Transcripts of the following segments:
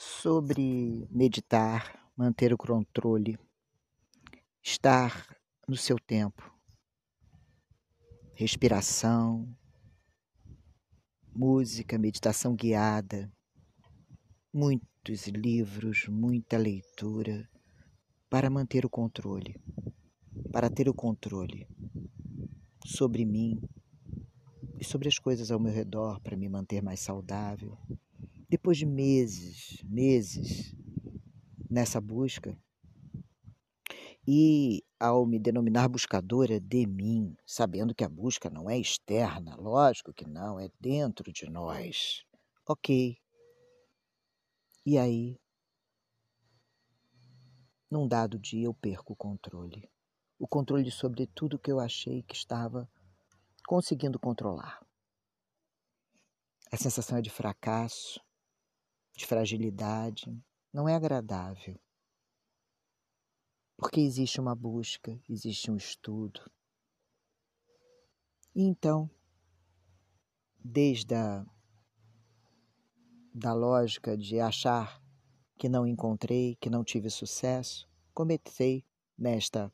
sobre meditar, manter o controle, estar no seu tempo, respiração, música, meditação guiada, muitos livros, muita leitura para manter o controle, para ter o controle sobre mim e sobre as coisas ao meu redor para me manter mais saudável. Depois de meses, meses nessa busca, e ao me denominar buscadora de mim, sabendo que a busca não é externa, lógico que não, é dentro de nós. Ok. E aí, num dado dia, eu perco o controle. O controle sobre tudo que eu achei que estava conseguindo controlar. A sensação é de fracasso, de fragilidade, não é agradável. Porque existe uma busca, existe um estudo. E então, desde a da lógica de achar que não encontrei, que não tive sucesso, comecei nesta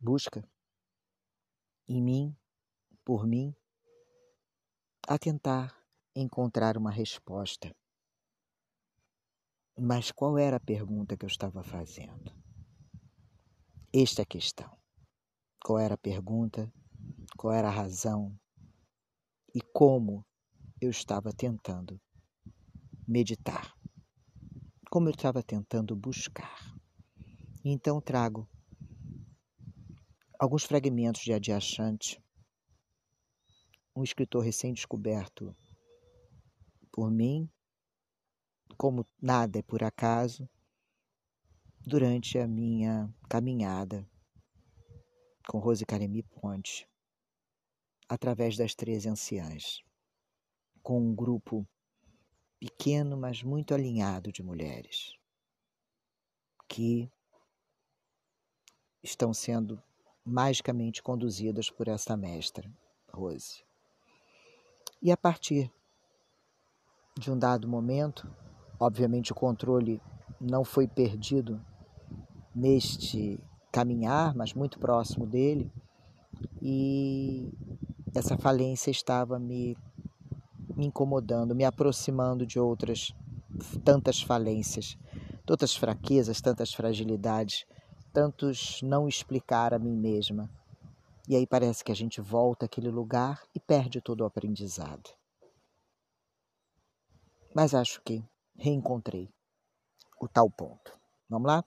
busca em mim, por mim, a tentar encontrar uma resposta. Mas qual era a pergunta que eu estava fazendo? Esta é a questão. Qual era a pergunta? Qual era a razão? E como eu estava tentando meditar? Como eu estava tentando buscar? Então trago alguns fragmentos de Adyashanti, um escritor recém-descoberto por mim, como nada é por acaso, durante a minha caminhada com Rose Caremi Ponte, através das três anciãs, com um grupo pequeno, mas muito alinhado de mulheres que estão sendo magicamente conduzidas por esta mestra, Rose. E a partir de um dado momento, obviamente o controle não foi perdido neste caminhar, mas muito próximo dele, e essa falência estava me, incomodando, me aproximando de outras tantas falências, tantas fraquezas, tantas fragilidades, tantos não explicar a mim mesma. E aí parece que a gente volta àquele lugar e perde todo o aprendizado. Mas acho que reencontrei o tal ponto. Vamos lá?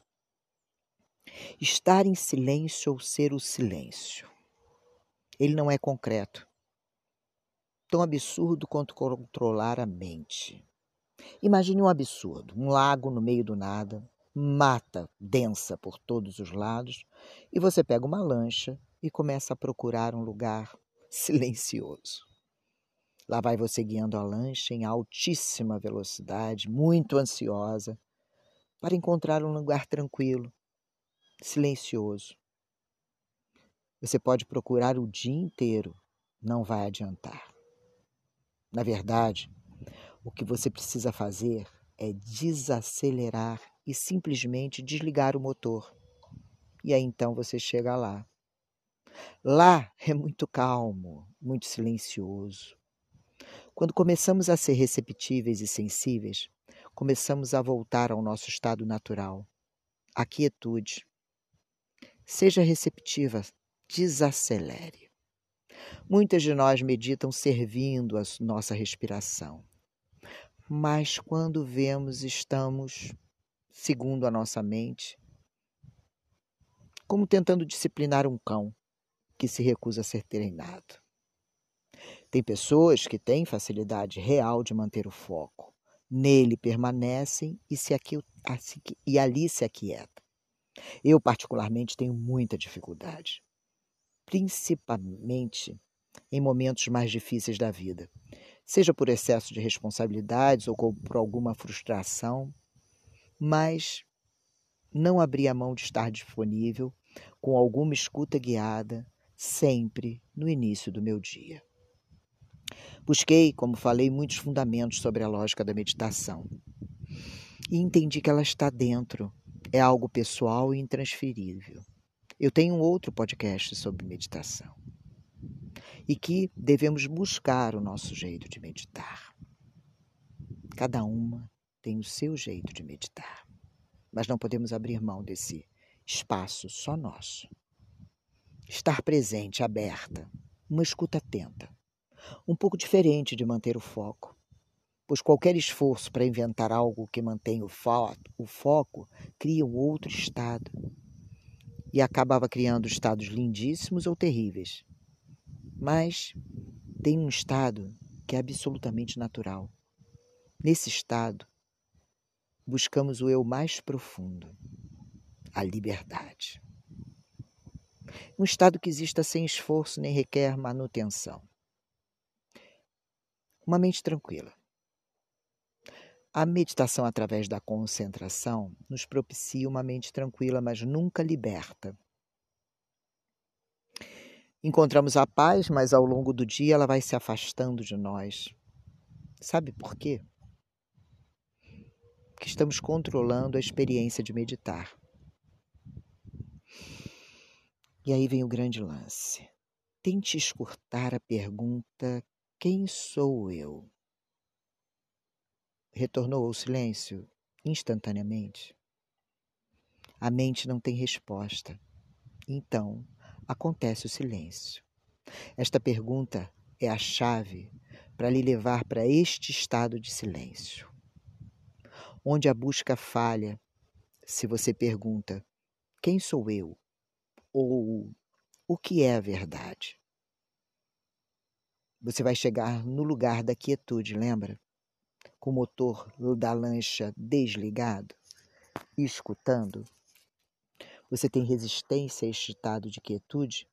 Estar em silêncio ou ser o silêncio. Ele não é concreto. Tão absurdo quanto controlar a mente. Imagine um absurdo: um lago no meio do nada, mata densa por todos os lados, e você pega uma lancha e começa a procurar um lugar silencioso. Lá vai você guiando a lancha em altíssima velocidade, muito ansiosa, para encontrar um lugar tranquilo, silencioso. Você pode procurar o dia inteiro, não vai adiantar. Na verdade, o que você precisa fazer é desacelerar e simplesmente desligar o motor. E aí então você chega lá. Lá é muito calmo, muito silencioso. Quando começamos a ser receptíveis e sensíveis, começamos a voltar ao nosso estado natural, a quietude, Seja receptiva, desacelere. Muitas de nós meditam servindo a nossa respiração, mas quando vemos, estamos, segundo a nossa mente, como tentando disciplinar um cão que se recusa a ser treinado. Tem pessoas que têm facilidade real de manter o foco. Nele permanecem e, se aqui, e ali se aquietam. Eu, particularmente, tenho muita dificuldade, principalmente em momentos mais difíceis da vida, seja por excesso de responsabilidades ou por alguma frustração, mas não abri a mão de estar disponível com alguma escuta guiada, sempre no início do meu dia. Busquei, como falei, muitos fundamentos sobre a lógica da meditação. E entendi que ela está dentro. É algo pessoal e intransferível. Eu tenho um outro podcast sobre meditação. E que devemos buscar o nosso jeito de meditar. Cada uma tem o seu jeito de meditar. Mas não podemos abrir mão desse espaço só nosso. Estar presente, aberta, uma escuta atenta. Um pouco diferente de manter o foco, pois qualquer esforço para inventar algo que mantenha o, fo o foco cria um outro estado. E acabava criando estados lindíssimos ou terríveis. Mas tem um estado que é absolutamente natural. Nesse estado, buscamos o eu mais profundo, a liberdade. Um estado que exista sem esforço nem requer manutenção. Uma mente tranquila. A meditação através da concentração nos propicia uma mente tranquila, mas nunca liberta. Encontramos a paz, mas ao longo do dia ela vai se afastando de nós. Sabe por quê? Que estamos controlando a experiência de meditar. E aí vem o grande lance. Tente escutar a pergunta: quem sou eu? Retornou ao silêncio instantaneamente. A mente não tem resposta. Então, acontece o silêncio. Esta pergunta é a chave para lhe levar para este estado de silêncio. Onde a busca falha, se você pergunta: quem sou eu? ou o que é a verdade. Você vai chegar no lugar da quietude, lembra? Com o motor da lancha desligado escutando. Você tem resistência a este estado de quietude?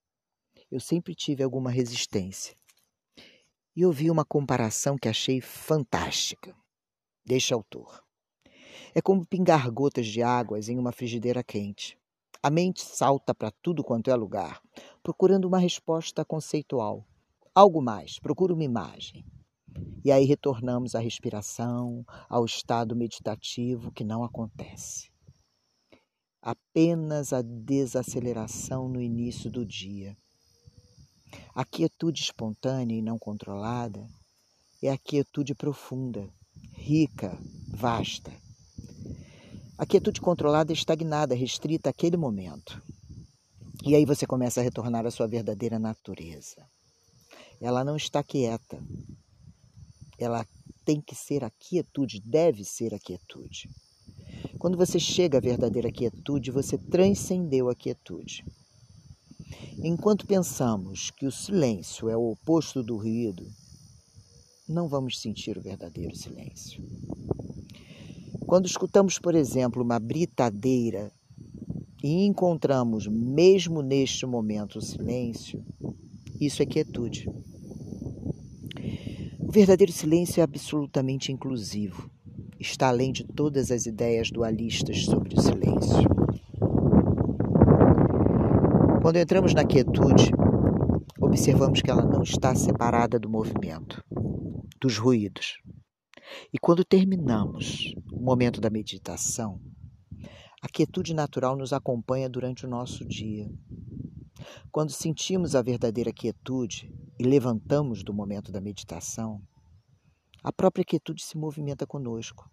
Eu sempre tive alguma resistência. E ouvi uma comparação que achei fantástica. Deixa autor. É como pingar gotas de águas em uma frigideira quente. A mente salta para tudo quanto é lugar, procurando uma resposta conceitual. Algo mais, procura uma imagem. E aí retornamos à respiração, ao estado meditativo que não acontece. Apenas a desaceleração no início do dia. A quietude espontânea e não controlada é a quietude profunda, rica, vasta a quietude controlada é estagnada, restrita àquele momento. E aí você começa a retornar à sua verdadeira natureza. Ela não está quieta. Ela tem que ser a quietude, deve ser a quietude. Quando você chega à verdadeira quietude, você transcendeu a quietude. Enquanto pensamos que o silêncio é o oposto do ruído, não vamos sentir o verdadeiro silêncio. Quando escutamos, por exemplo, uma britadeira e encontramos, mesmo neste momento, o silêncio, isso é quietude. O verdadeiro silêncio é absolutamente inclusivo. Está além de todas as ideias dualistas sobre o silêncio. Quando entramos na quietude, observamos que ela não está separada do movimento, dos ruídos. E quando terminamos o momento da meditação, a quietude natural nos acompanha durante o nosso dia. Quando sentimos a verdadeira quietude e levantamos do momento da meditação, a própria quietude se movimenta conosco,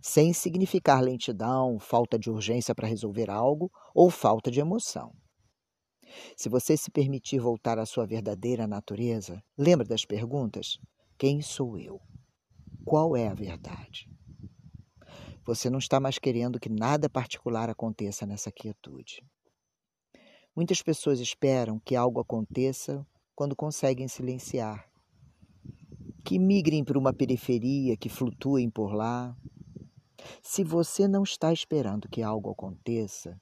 sem significar lentidão, falta de urgência para resolver algo ou falta de emoção. Se você se permitir voltar à sua verdadeira natureza, lembra das perguntas? Quem sou eu? Qual é a verdade? Você não está mais querendo que nada particular aconteça nessa quietude. Muitas pessoas esperam que algo aconteça quando conseguem silenciar, que migrem para uma periferia, que flutuem por lá. Se você não está esperando que algo aconteça,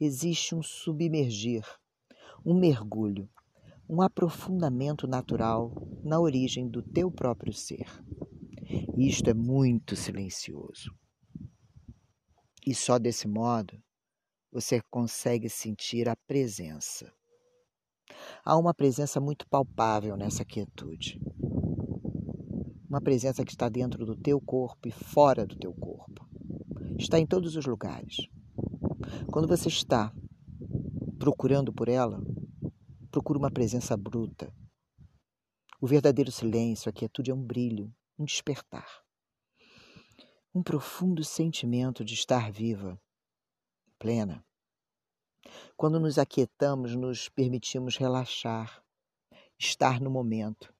existe um submergir, um mergulho, um aprofundamento natural na origem do teu próprio ser. Isto é muito silencioso. E só desse modo você consegue sentir a presença. Há uma presença muito palpável nessa quietude. uma presença que está dentro do teu corpo e fora do teu corpo. Está em todos os lugares. Quando você está procurando por ela, procura uma presença bruta. O verdadeiro silêncio, a quietude é um brilho, um despertar. Um profundo sentimento de estar viva, plena. Quando nos aquietamos, nos permitimos relaxar, estar no momento.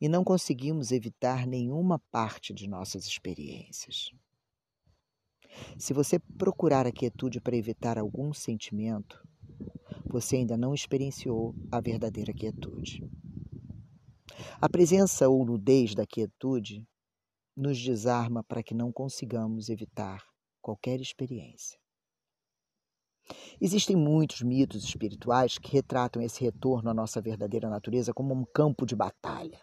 E não conseguimos evitar nenhuma parte de nossas experiências. Se você procurar a quietude para evitar algum sentimento, você ainda não experienciou a verdadeira quietude. A presença ou nudez da quietude nos desarma para que não consigamos evitar qualquer experiência. Existem muitos mitos espirituais que retratam esse retorno à nossa verdadeira natureza como um campo de batalha,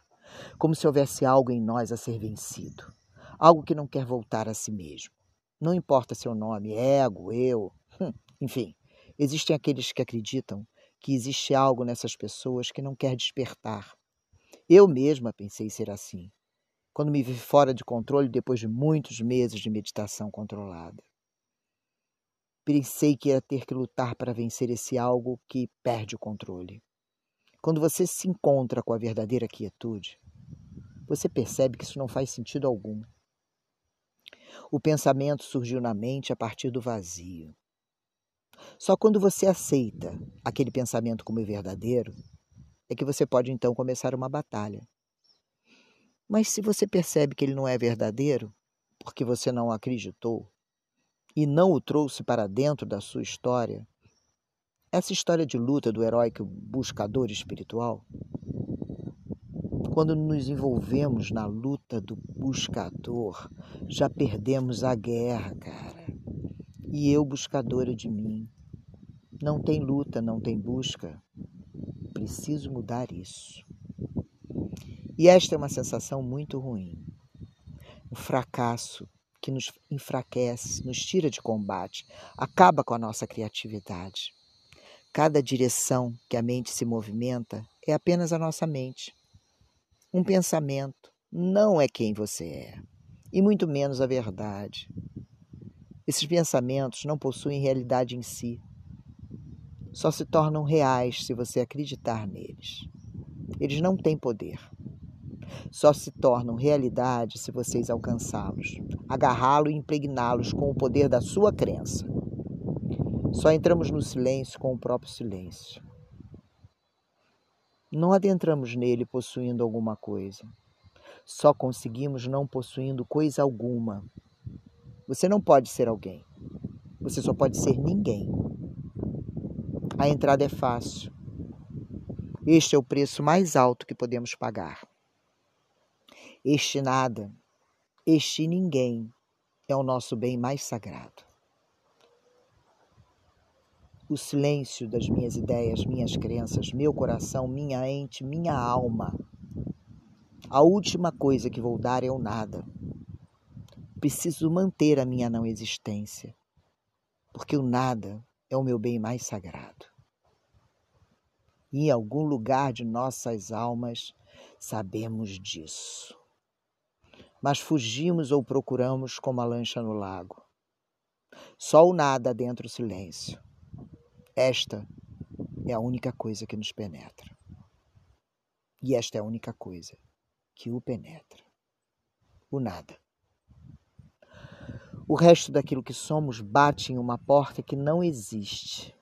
como se houvesse algo em nós a ser vencido, algo que não quer voltar a si mesmo. Não importa seu nome, ego, eu, hum, enfim, existem aqueles que acreditam que existe algo nessas pessoas que não quer despertar. Eu mesma pensei ser assim, quando me vi fora de controle depois de muitos meses de meditação controlada. Pensei que ia ter que lutar para vencer esse algo que perde o controle. Quando você se encontra com a verdadeira quietude, você percebe que isso não faz sentido algum. O pensamento surgiu na mente a partir do vazio. Só quando você aceita aquele pensamento como verdadeiro, é que você pode então começar uma batalha. Mas se você percebe que ele não é verdadeiro, porque você não acreditou, e não o trouxe para dentro da sua história, essa história de luta do heróico buscador espiritual, quando nos envolvemos na luta do buscador, já perdemos a guerra, cara. E eu, buscadora de mim, não tem luta, não tem busca. Preciso mudar isso. E esta é uma sensação muito ruim. O fracasso que nos enfraquece, nos tira de combate, acaba com a nossa criatividade. Cada direção que a mente se movimenta é apenas a nossa mente. Um pensamento não é quem você é, e muito menos a verdade. Esses pensamentos não possuem realidade em si. Só se tornam reais se você acreditar neles. Eles não têm poder só se tornam realidade se vocês alcançá-los, agarrá-los e impregná-los com o poder da sua crença. Só entramos no silêncio com o próprio silêncio. Não adentramos nele possuindo alguma coisa. Só conseguimos não possuindo coisa alguma. Você não pode ser alguém. Você só pode ser ninguém. A entrada é fácil. Este é o preço mais alto que podemos pagar. Este nada, este ninguém é o nosso bem mais sagrado. O silêncio das minhas ideias, minhas crenças, meu coração, minha mente, minha alma. A última coisa que vou dar é o nada. Preciso manter a minha não existência, porque o nada é o meu bem mais sagrado. E em algum lugar de nossas almas sabemos disso mas fugimos ou procuramos como a lancha no lago. Só o nada dentro do silêncio. Esta é a única coisa que nos penetra. E esta é a única coisa que o penetra. O nada. O resto daquilo que somos bate em uma porta que não existe.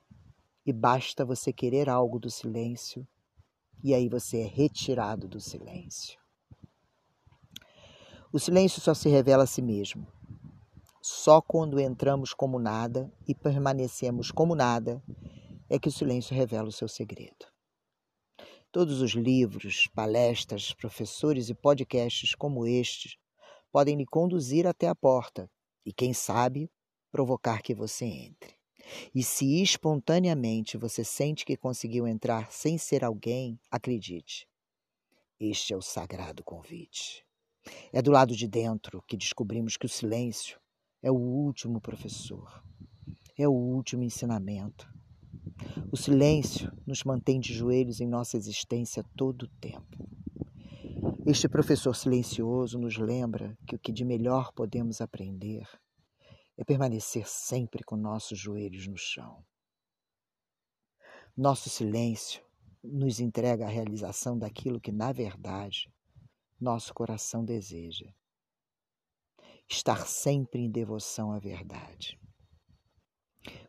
E basta você querer algo do silêncio, e aí você é retirado do silêncio. O silêncio só se revela a si mesmo. Só quando entramos como nada e permanecemos como nada é que o silêncio revela o seu segredo. Todos os livros, palestras, professores e podcasts como estes podem lhe conduzir até a porta e, quem sabe, provocar que você entre. E se espontaneamente você sente que conseguiu entrar sem ser alguém, acredite, este é o sagrado convite. É do lado de dentro que descobrimos que o silêncio é o último professor, é o último ensinamento. O silêncio nos mantém de joelhos em nossa existência todo o tempo. Este professor silencioso nos lembra que o que de melhor podemos aprender é permanecer sempre com nossos joelhos no chão. Nosso silêncio nos entrega a realização daquilo que, na verdade, nosso coração deseja. Estar sempre em devoção à verdade,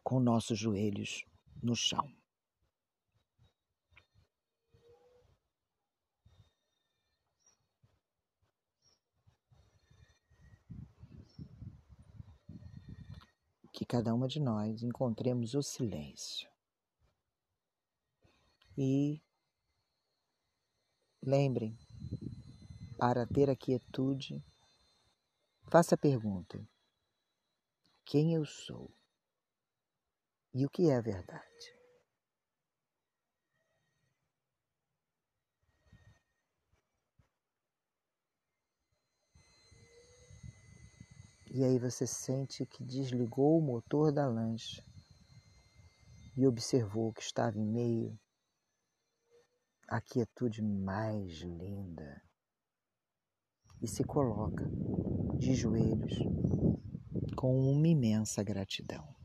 com nossos joelhos no chão. que cada uma de nós encontremos o silêncio. E lembrem, para ter a quietude, faça a pergunta: quem eu sou? E o que é a verdade? E aí você sente que desligou o motor da lancha e observou que estava em meio à quietude mais linda. E se coloca de joelhos com uma imensa gratidão.